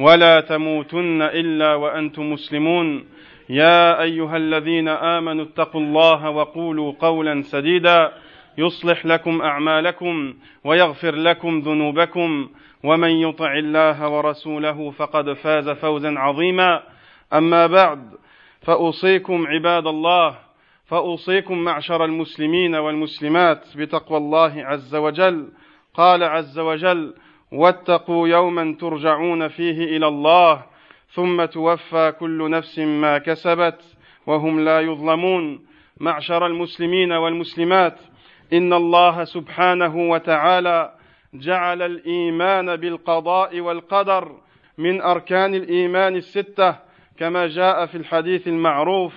ولا تموتن إلا وأنتم مسلمون. يا أيها الذين آمنوا اتقوا الله وقولوا قولا سديدا. يصلح لكم أعمالكم ويغفر لكم ذنوبكم. ومن يطع الله ورسوله فقد فاز فوزا عظيما. أما بعد فأوصيكم عباد الله فأوصيكم معشر المسلمين والمسلمات بتقوى الله عز وجل. قال عز وجل واتقوا يوما ترجعون فيه إلى الله ثم توفى كل نفس ما كسبت وهم لا يظلمون. معشر المسلمين والمسلمات إن الله سبحانه وتعالى جعل الإيمان بالقضاء والقدر من أركان الإيمان الستة كما جاء في الحديث المعروف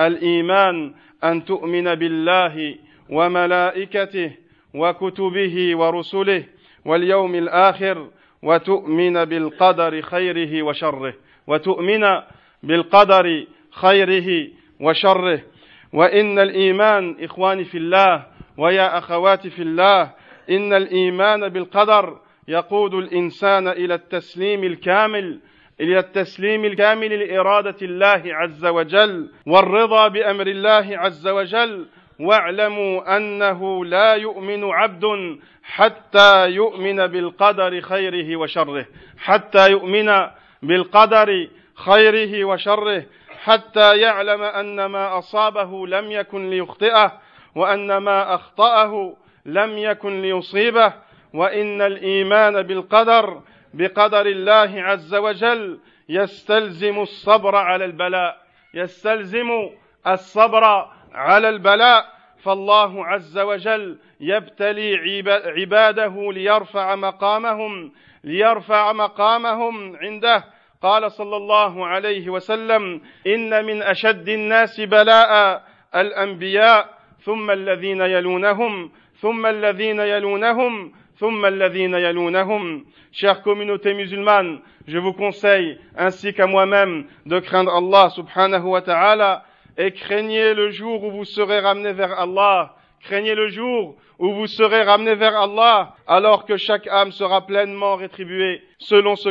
الإيمان أن تؤمن بالله وملائكته وكتبه ورسله واليوم الآخر وتؤمن بالقدر خيره وشره. وتؤمن بالقدر خيره وشره. وإن الإيمان إخواني في الله ويا أخواتي في الله إن الإيمان بالقدر يقود الإنسان إلى التسليم الكامل إلى التسليم الكامل لإرادة الله عز وجل والرضا بأمر الله عز وجل. واعلموا أنه لا يؤمن عبد حتى يؤمن بالقدر خيره وشره حتى يؤمن بالقدر خيره وشره حتى يعلم أن ما أصابه لم يكن ليخطئه وأن ما أخطأه لم يكن ليصيبه وإن الإيمان بالقدر بقدر الله عز وجل يستلزم الصبر على البلاء يستلزم الصبر على البلاء. فالله عز وجل يبتلي عباده ليرفع مقامهم ليرفع مقامهم عنده. قال صلى الله عليه وسلم إن من أشد الناس بلاء الأنبياء ثم الذين يلونهم ثم الذين يلونهم ثم الذين يلونهم. Chère communauté musulmane je vous conseille ainsi qu'à moi-même de craindre Allah subhanahu wa ta'ala et craignez le jour où vous serez ramenés vers Allah. Craignez le jour où vous serez ramenés vers Allah, alors que chaque âme sera pleinement rétribuée selon ce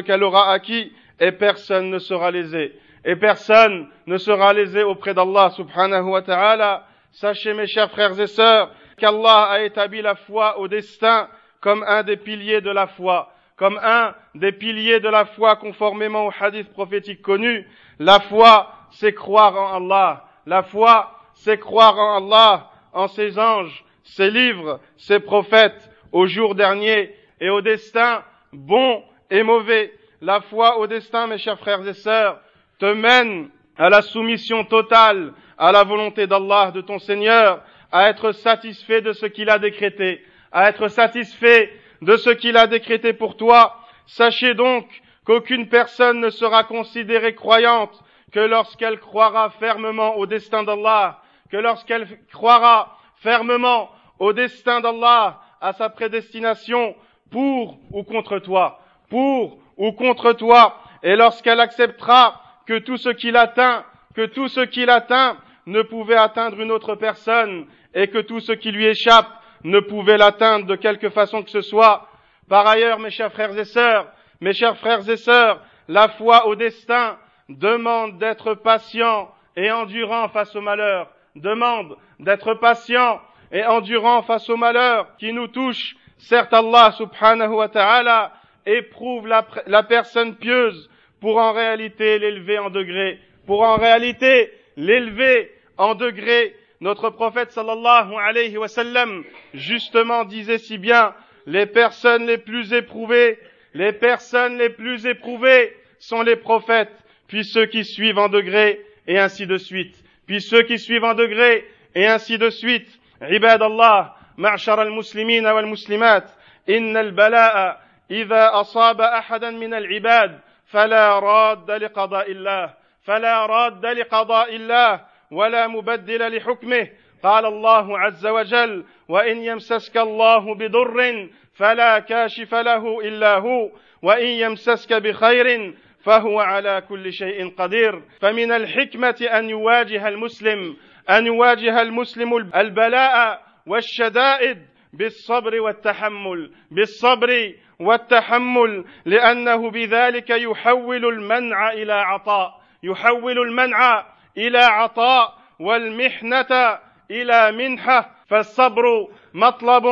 qu'elle aura acquis, et personne ne sera lésé. Et personne ne sera lésé auprès d'Allah subhanahu wa ta'ala. Sachez mes chers frères et sœurs qu'Allah a établi la foi au destin comme un des piliers de la foi, comme un des piliers de la foi conformément au hadith prophétique connu. La foi c'est croire en Allah. La foi, c'est croire en Allah, en ses anges, ses livres, ses prophètes, au jour dernier et au destin bon et mauvais. La foi au destin, mes chers frères et sœurs, te mène à la soumission totale à la volonté d'Allah, de ton Seigneur, à être satisfait de ce qu'il a décrété, à être satisfait de ce qu'il a décrété pour toi. Sachez donc qu'aucune personne ne sera considérée croyante que lorsqu'elle croira fermement au destin d'Allah, que lorsqu'elle croira fermement au destin d'Allah, à sa prédestination, pour ou contre toi, pour ou contre toi, et lorsqu'elle acceptera que tout ce qu'il atteint, que tout ce qu'il atteint ne pouvait atteindre une autre personne, et que tout ce qui lui échappe ne pouvait l'atteindre de quelque façon que ce soit. Par ailleurs, mes chers frères et sœurs, mes chers frères et sœurs, la foi au destin demande d'être patient et endurant face au malheur, demande d'être patient et endurant face au malheur qui nous touche. Certes, Allah subhanahu wa ta'ala éprouve la, personne pieuse pour en réalité l'élever en degré, pour en réalité l'élever en degré. Notre prophète sallallahu alayhi wa sallam justement disait si bien, les personnes les plus éprouvées, les personnes les plus éprouvées sont les prophètes puis ceux qui suivent en degré, et ainsi de suite. Puis ceux qui suivent en degré, et ainsi de suite. عباد الله معشر المسلمين والمسلمات إن البلاء إذا أصاب أحدا من العباد فلا راد لقضاء الله فلا راد لقضاء الله ولا مبدل لحكمه قال الله عز وجل وان يمسسك الله بضر فلا كاشف له الا هو وان يمسسك بخير فهو على كل شيء قدير. فمن الحكمة أن يواجه المسلم أن يواجه المسلم البلاء والشدائد بالصبر والتحمل بالصبر والتحمل لأنه بذلك يحول المنع إلى عطاء يحول المنع إلى عطاء والمحنة إلى منحة. فالصبر مطلب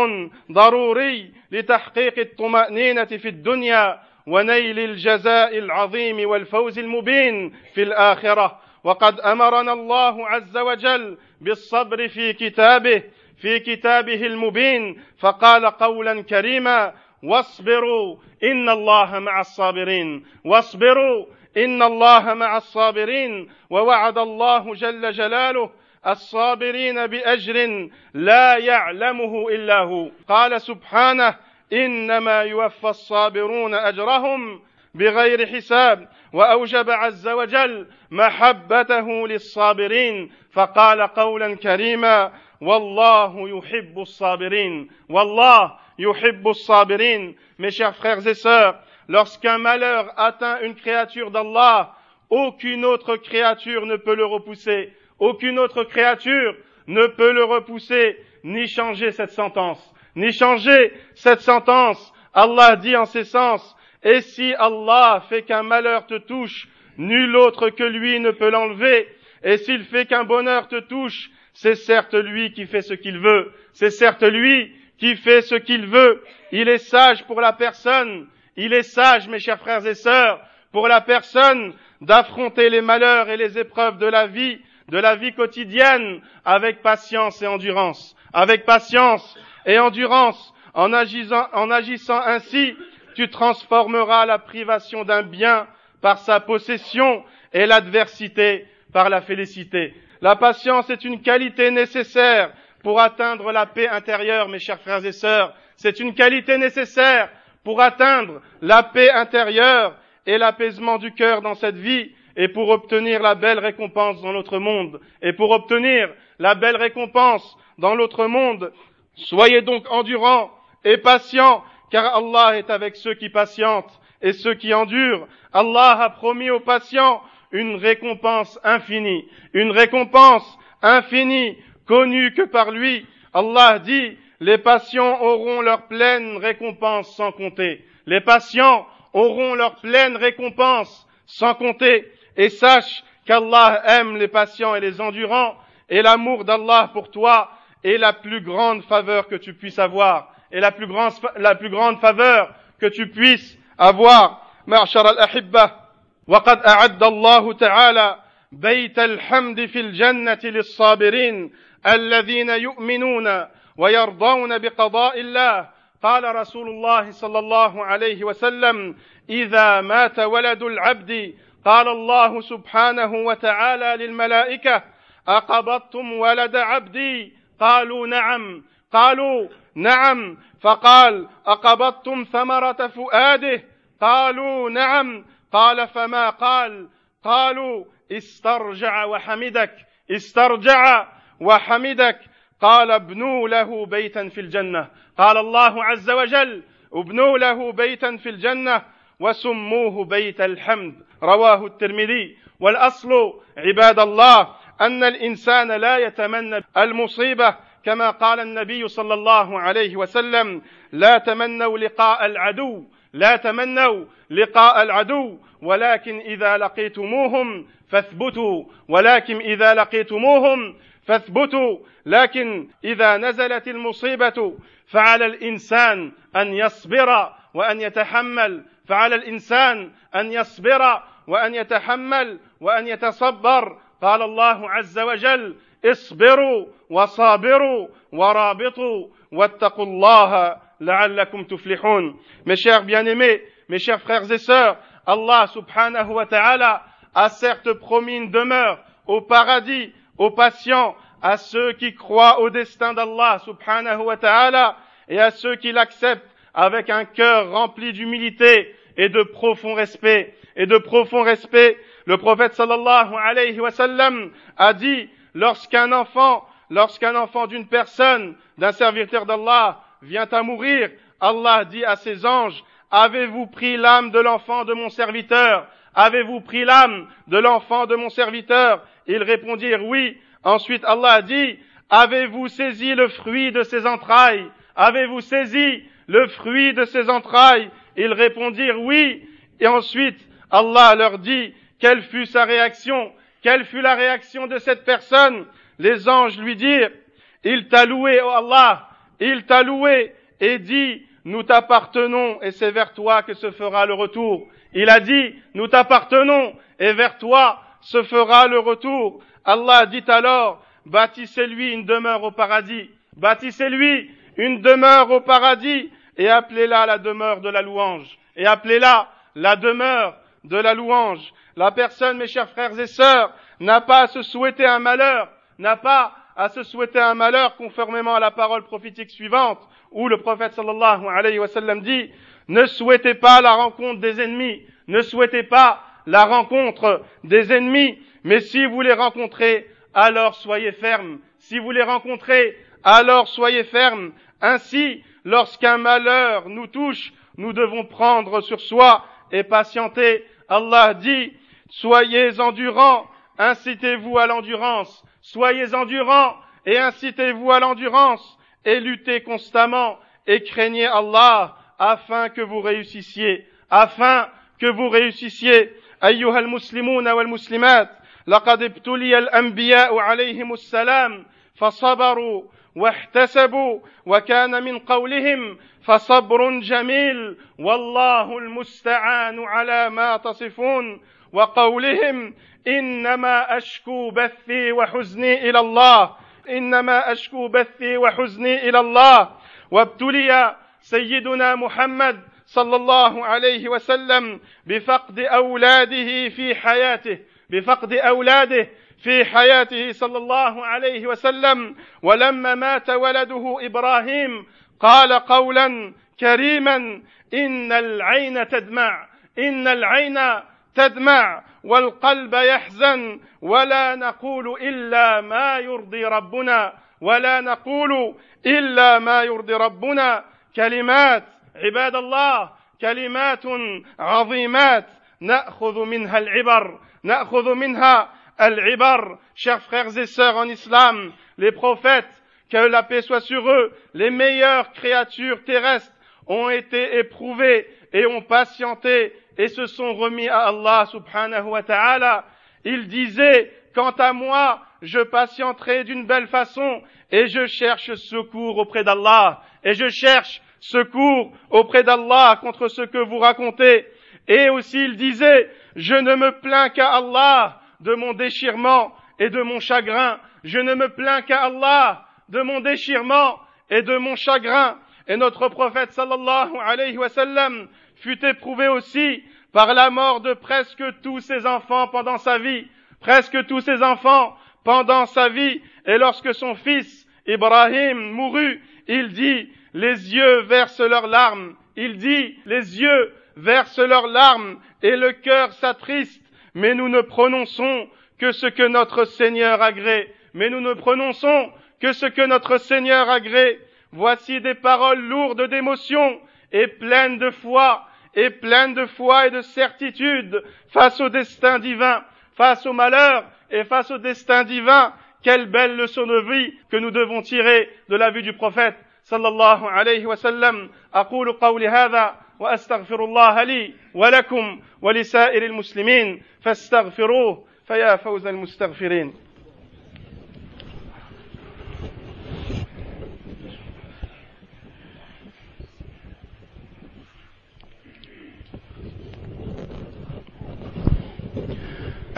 ضروري لتحقيق الطمأنينة في الدنيا ونيل الجزاء العظيم والفوز المبين في الآخرة. وقد أمرنا الله عز وجل بالصبر في كتابه في كتابه المبين. فقال قولا كريما واصبروا إن الله مع الصابرين واصبروا إن الله مع الصابرين ووعد الله جل جلاله الصابرين بأجر لا يعلمه إلا هو قال سبحانه انما يوفى الصابرون اجرهم بغير حساب واوجب عز وجل محبته للصابرين فقال قولا كريما والله يحب الصابرين والله يحب الصابرين mes chers frères et sœurs lorsqu'un malheur atteint une créature d'Allah aucune autre créature ne peut le repousser aucune autre créature ne peut le repousser ni changer cette sentence ni changer cette sentence. Allah dit en ces sens et si Allah fait qu'un malheur te touche nul autre que lui ne peut l'enlever. Et s'il fait qu'un bonheur te touche c'est certes lui qui fait ce qu'il veut, c'est certes lui qui fait ce qu'il veut. Il est sage pour la personne, il est sage, mes chers frères et sœurs, pour la personne d'affronter les malheurs et les épreuves de la vie, de la vie quotidienne, avec patience et endurance, avec patience et endurance. En agissant, ainsi, tu transformeras la privation d'un bien par sa possession et l'adversité par la félicité. La patience est une qualité nécessaire pour atteindre la paix intérieure, mes chers frères et sœurs. C'est une qualité nécessaire pour atteindre la paix intérieure et l'apaisement du cœur dans cette vie et pour obtenir la belle récompense dans l'autre monde. Et pour obtenir la belle récompense dans l'autre monde, soyez donc endurants et patients, car Allah est avec ceux qui patientent et ceux qui endurent. Allah a promis aux patients une récompense infinie, une récompense infinie, connue que par lui. Allah dit, les patients auront leur pleine récompense sans compter. Les patients auront leur pleine récompense sans compter. Et sache qu'Allah aime les patients et les endurants, et l'amour d'Allah pour toi est la plus grande faveur que tu puisses avoir, et la plus grande, la plus grande faveur que tu puisses avoir. al-ahibba, وقد اعد الله تعالى بيت الحمد في الجنه للصابرين الذين يؤمنون ويرضون بقضاء الله قال رسول الله صلى الله عليه وسلم اذا مات ولد العبد قال الله سبحانه وتعالى للملائكه أقبضتم ولد عبدي؟ قالوا نعم. قالوا نعم. فقال أقبضتم ثمرة فؤاده؟ قالوا نعم. قال فما قال؟ قالوا استرجع وحمدك. استرجع وحمدك. قال ابنوا له بيتا في الجنة. قال الله عز وجل ابنوا له بيتا في الجنة وسموه بيت الحمد. رواه الترمذي. والأصل عباد الله أن الإنسان لا يتمنى المصيبة كما قال النبي صلى الله عليه وسلم لا تمنوا لقاء العدو لا تمنوا لقاء العدو ولكن إذا لقيتموهم فاثبتوا ولكن إذا لقيتموهم فاثبتوا لكن إذا نزلت المصيبة فعلى الإنسان أن يصبر وأن يتحمل فعلى الإنسان أن يصبر وأن يتحمل وأن يتصبر قال الله عز وجل اصبروا وصابروا ورابطوا واتقوا الله لعلكم تفلحون mes chers bien-aimés mes chers frères et sœurs Allah subhanahu wa ta'ala a certes promis une demeure au paradis aux patients à ceux qui croient au destin d'Allah subhanahu wa ta'ala et à ceux qui l'acceptent avec un cœur rempli d'humilité et de profond respect, et de profond respect. le prophète sallallahu alayhi wa sallam a dit, lorsqu'un enfant, lorsqu'un enfant d'une personne, d'un serviteur d'Allah, vient à mourir, Allah dit à ses anges, avez-vous pris l'âme de l'enfant de mon serviteur? Avez-vous pris l'âme de l'enfant de mon serviteur? Ils répondirent oui. Ensuite Allah a dit, avez-vous saisi le fruit de ses entrailles? Avez-vous saisi le fruit de ses entrailles? Ils répondirent oui. Et ensuite Allah leur dit, quelle fut sa réaction? Quelle fut la réaction de cette personne? Les anges lui dirent, il t'a loué, oh Allah, il t'a loué et dit, nous t'appartenons et c'est vers toi que se fera le retour. Il a dit, nous t'appartenons et vers toi se fera le retour. Allah dit alors, bâtissez-lui une demeure au paradis, bâtissez-lui une demeure au paradis et appelez-la la demeure de la louange, et appelez-la la demeure de la louange. La personne, mes chers frères et sœurs, n'a pas à se souhaiter un malheur, n'a pas à se souhaiter un malheur conformément à la parole prophétique suivante, où le prophète sallallahu alayhi wa sallam dit, ne souhaitez pas la rencontre des ennemis, ne souhaitez pas la rencontre des ennemis, mais si vous les rencontrez, alors soyez fermes. Si vous les rencontrez, alors soyez fermes. Ainsi, lorsqu'un malheur nous touche, nous devons prendre sur soi et patienter. Allah dit, soyez endurants, incitez-vous à l'endurance, soyez endurants et incitez-vous à l'endurance et luttez constamment et craignez Allah afin que vous réussissiez, afin que vous réussissiez. أيها المسلمون والمسلمات لقد ابتلي الأنبياء عليهم السلام فصبروا واحتسبوا وكان من قولهم فصبر جميل والله المستعان على ما تصفون وقولهم إنما أشكو بثي وحزني إلى الله. إنما أشكو بثي وحزني إلى الله. وابتلي سيدنا محمد صلى الله عليه وسلم بفقد أولاده في حياته بفقد أولاده في حياته صلى الله عليه وسلم. ولما مات ولده إبراهيم قال قولا كريما إن العين تدمع إن العين تدمع والقلب يحزن ولا نقول الا ما يرضي ربنا ولا نقول الا ما يرضي ربنا كلمات عباد الله كلمات عظيمات ناخذ منها العبر ناخذ منها العبر chers frères et sœurs en islam les prophètes que la paix soit sur eux les meilleures créatures terrestres ont été éprouvées et ont patienté et se sont remis à Allah subhanahu wa ta'ala. Ils disaient, quant à moi, je patienterai d'une belle façon et je cherche secours auprès d'Allah et je cherche secours auprès d'Allah contre ce que vous racontez. Et aussi il disait, je ne me plains qu'à Allah de mon déchirement et de mon chagrin. Je ne me plains qu'à Allah de mon déchirement et de mon chagrin. Et notre prophète sallallahu alayhi wa sallam fut éprouvé aussi par la mort de presque tous ses enfants pendant sa vie. Presque tous ses enfants pendant sa vie. Et lorsque son fils Ibrahim mourut, il dit, les yeux versent leurs larmes. Il dit, les yeux versent leurs larmes et le cœur s'attriste. Mais nous ne prononçons que ce que notre Seigneur agrée. Mais nous ne prononçons que ce que notre Seigneur agrée. Voici des paroles lourdes d'émotion et pleines de foi, et pleines de foi et de certitude face au destin divin, face au malheur et face au destin divin. Quelle belle leçon de vie que nous devons tirer de la vie du prophète صلى الله عليه وسلم اقول قولي هذا واستغفر الله لي ولكم ولسائر المسلمين فاستغفروه فيا فوز المستغفرين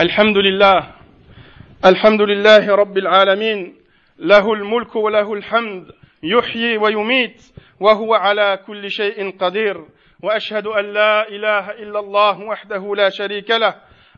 الحمد لله الحمد لله رب العالمين له الملك وله الحمد يحيي ويميت وهو على كل شيء قدير وأشهد أن لا إله إلا الله وحده لا شريك له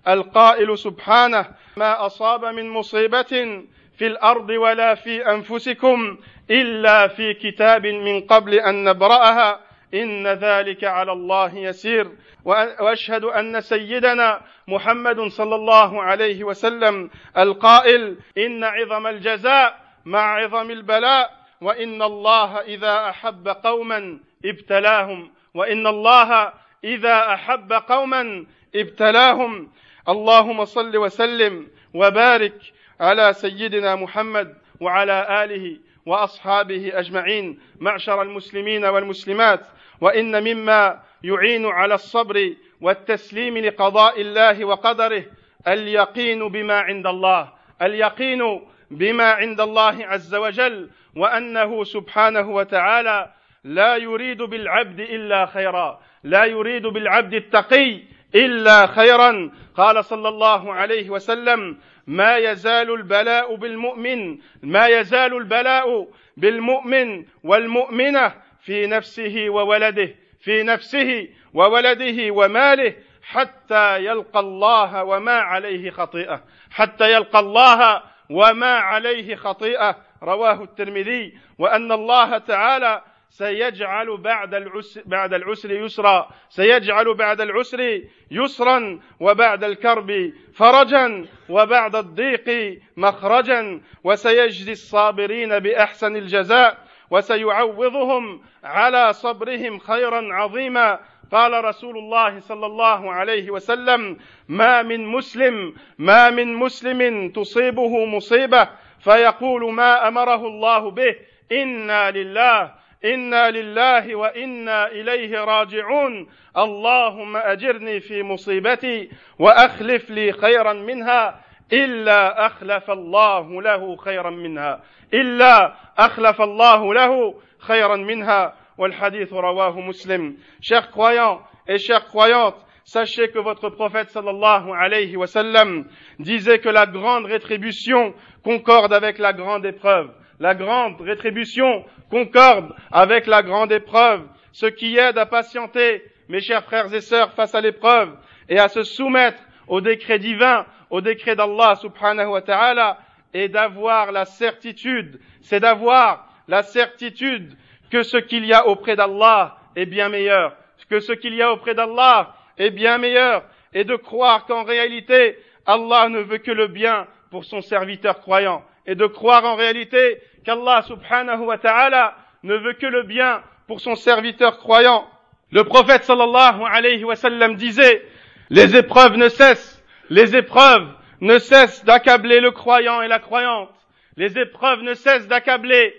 القائل سبحانه ما أصاب من مصيبة في الأرض ولا في أنفسكم إلا في كتاب من قبل أن نبرأها إن ذلك على الله يسير. وأشهد أن سيدنا محمد صلى الله عليه وسلم القائل إن عظم الجزاء مع عظم البلاء وإن الله إذا أحب قوما ابتلاهم وإن الله إذا أحب قوما ابتلاهم. اللهم صل وسلم وبارك على سيدنا محمد وعلى آله وأصحابه أجمعين معشر المسلمين والمسلمات وإن مما يعين على الصبر والتسليم لقضاء الله وقدره اليقين بما عند الله اليقين بما عند الله عز وجل وأنه سبحانه وتعالى لا يريد بالعبد إلا خيرا لا يريد بالعبد التقي إلا خيرا. قال صلى الله عليه وسلم ما يزال البلاء بالمؤمن ما يزال البلاء بالمؤمن والمؤمنة في نفسه وولده في نفسه وولده وماله حتى يلقى الله وما عليه خطيئة حتى يلقى الله وما عليه خطيئة. رواه الترمذي وأن الله تعالى سيجعل بعد العسر بعد العسر يسرا. سيجعل بعد العسر يسرا وبعد الكرب فرجا وبعد الضيق مخرجا. وسيجزي الصابرين بأحسن الجزاء. وسيعوضهم على صبرهم خيرا عظيما. قال رسول الله صلى الله عليه وسلم ما من مسلم ما من مسلم تصيبه مصيبة. فيقول ما أمره الله به. إنا لله إنا لله وإنا إليه راجعون اللهم اجرني في مصيبتي واخلف لي خيرا منها الا اخلف الله له خيرا منها الا اخلف الله له خيرا منها والحديث رواه مسلم chers croyants et chères croyantes sachez que votre prophète sallallahu alayhi wa sallam disait que la grande rétribution concorde avec la grande épreuve la grande rétribution concorde avec la grande épreuve, ce qui aide à patienter, mes chers frères et sœurs, face à l'épreuve et à se soumettre au décret divin, au décret d'Allah subhanahu wa ta'ala, et d'avoir la certitude, c'est d'avoir la certitude que ce qu'il y a auprès d'Allah est bien meilleur, que ce qu'il y a auprès d'Allah est bien meilleur, et de croire qu'en réalité, Allah ne veut que le bien pour son serviteur croyant, et de croire en réalité qu'Allah subhanahu wa ta'ala ne veut que le bien pour son serviteur croyant. Le prophète sallallahu alayhi wa disait, les épreuves ne cessent, les épreuves ne cessent d'accabler le croyant et la croyante. Les épreuves ne cessent d'accabler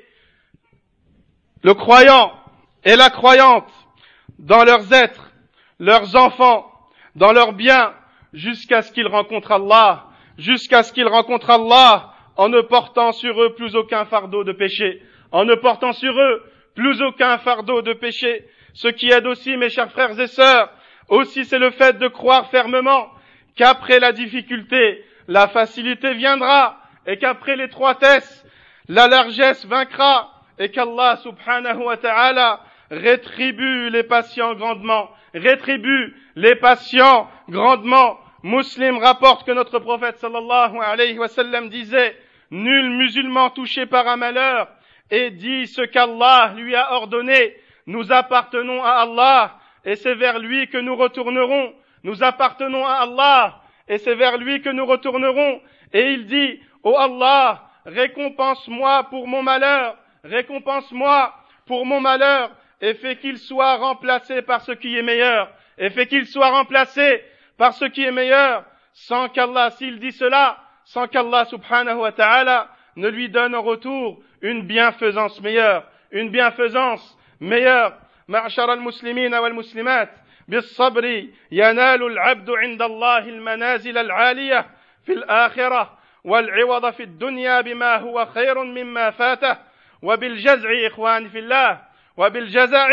le croyant et la croyante dans leurs êtres, leurs enfants, dans leurs biens, jusqu'à ce qu'ils rencontrent Allah, jusqu'à ce qu'ils rencontrent Allah en ne portant sur eux plus aucun fardeau de péché, en ne portant sur eux plus aucun fardeau de péché. Ce qui aide aussi, mes chers frères et sœurs, aussi c'est le fait de croire fermement qu'après la difficulté, la facilité viendra, et qu'après l'étroitesse, la largesse vaincra, et qu'Allah subhanahu wa ta'ala rétribue les patients grandement, rétribue les patients grandement. Muslim rapporte que notre prophète sallallahu alayhi wa sallam disait, Nul musulman touché par un malheur et dit ce qu'Allah lui a ordonné. Nous appartenons à Allah et c'est vers lui que nous retournerons. Nous appartenons à Allah et c'est vers lui que nous retournerons. Et il dit, ô Allah, récompense-moi pour mon malheur, récompense-moi pour mon malheur et fais qu'il soit remplacé par ce qui est meilleur, et fais qu'il soit remplacé par ce qui est meilleur, sans qu'Allah, s'il dit cela, sans qu'Allah subhanahu wa ta'ala ne lui donne en retour une bienfaisance meilleure, une bienfaisance meilleure. معشر المسلمين والمسلمات بالصبر ينال العبد عند الله المنازل العالية في الآخرة والعوض في الدنيا بما هو خير مما فاته وبالجزع إخوان في الله وبالجزع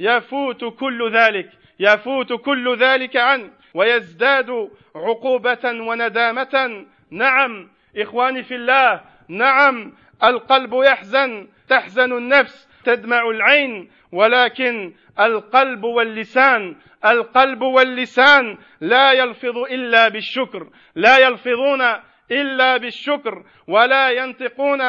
يفوت كل ذلك يفوت كل ذلك عنه ويزداد عقوبة وندامة نعم إخواني في الله نعم القلب يحزن تحزن النفس تدمع العين ولكن القلب واللسان القلب واللسان لا يلفظ إلا بالشكر لا يلفظون إلا بالشكر ولا ينطقون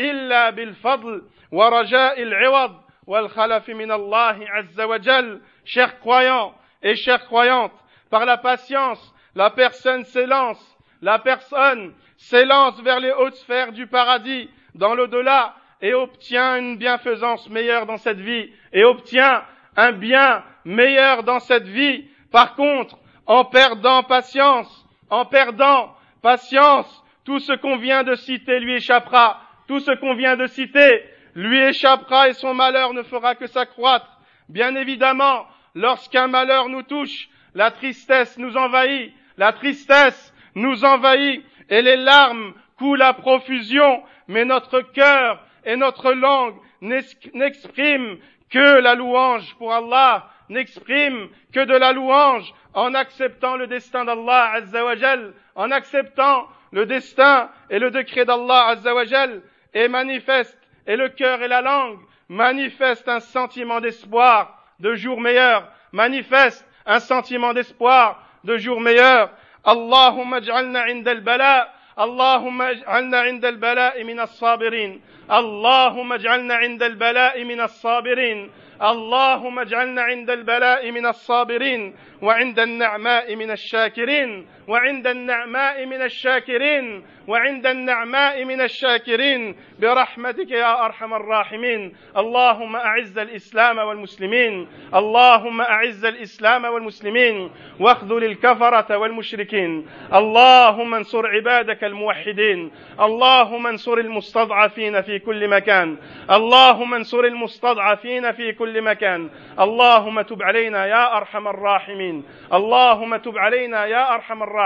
إلا بالفضل ورجاء العوض والخلف من الله عز وجل. Chers croyants et chères croyantes par la patience la personne s'élance. La personne s'élance vers les hautes sphères du paradis dans l'au-delà et obtient une bienfaisance meilleure dans cette vie et obtient un bien meilleur dans cette vie. Par contre, en perdant patience, en perdant patience, tout ce qu'on vient de citer lui échappera. Tout ce qu'on vient de citer lui échappera et son malheur ne fera que s'accroître. Bien évidemment, lorsqu'un malheur nous touche, la tristesse nous envahit, la tristesse nous envahit et les larmes coulent à profusion, mais notre cœur et notre langue n'expriment que la louange pour Allah, n'exprime que de la louange en acceptant le destin d'Allah Azzawajal, en acceptant le destin et le décret d'Allah Azzawajal, et manifeste, et le cœur et la langue manifestent un sentiment d'espoir de jour meilleur, manifeste un sentiment d'espoir de jour meilleur. Allahumma ij'alna 'inda al-bala' اللهم اجعلنا عند البلاء من الصابرين. اللهم اجعلنا عند البلاء من الصابرين. اللهم اجعلنا عند البلاء من الصابرين. وعند النعماء من الشاكرين. وعند النعماء من الشاكرين وعند النعماء من الشاكرين. برحمتك يا أرحم الراحمين. اللهم أعز الإسلام والمسلمين. اللهم أعز الإسلام والمسلمين. واخذل الكفرة والمشركين. اللهم انصر عبادك الموحدين. اللهم انصر المستضعفين في كل مكان. اللهم انصر المستضعفين في كل مكان. اللهم تب علينا يا أرحم الراحمين. اللهم تب علينا يا أرحم الراحمين.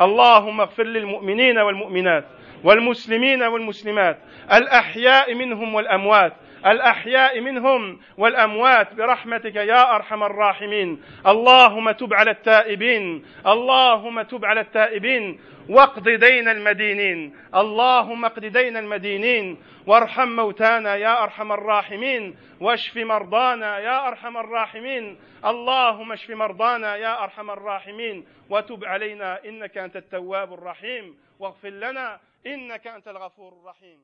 اللهم اغفر للمؤمنين والمؤمنات والمسلمين والمسلمات. الأحياء منهم والأموات. الأحياء منهم والأموات. برحمتك يا أرحم الراحمين. اللهم تب على التائبين. اللهم تب على التائبين. واقض دين المدينين. اللهم اقض دين المدينين. وارحم موتانا يا أرحم الراحمين. واشف مرضانا يا أرحم الراحمين. اللهم اشف مرضانا يا أرحم الراحمين. وتب علينا إنك أنت التواب الرحيم. واغفر لنا إنك أنت الغفور الرحيم.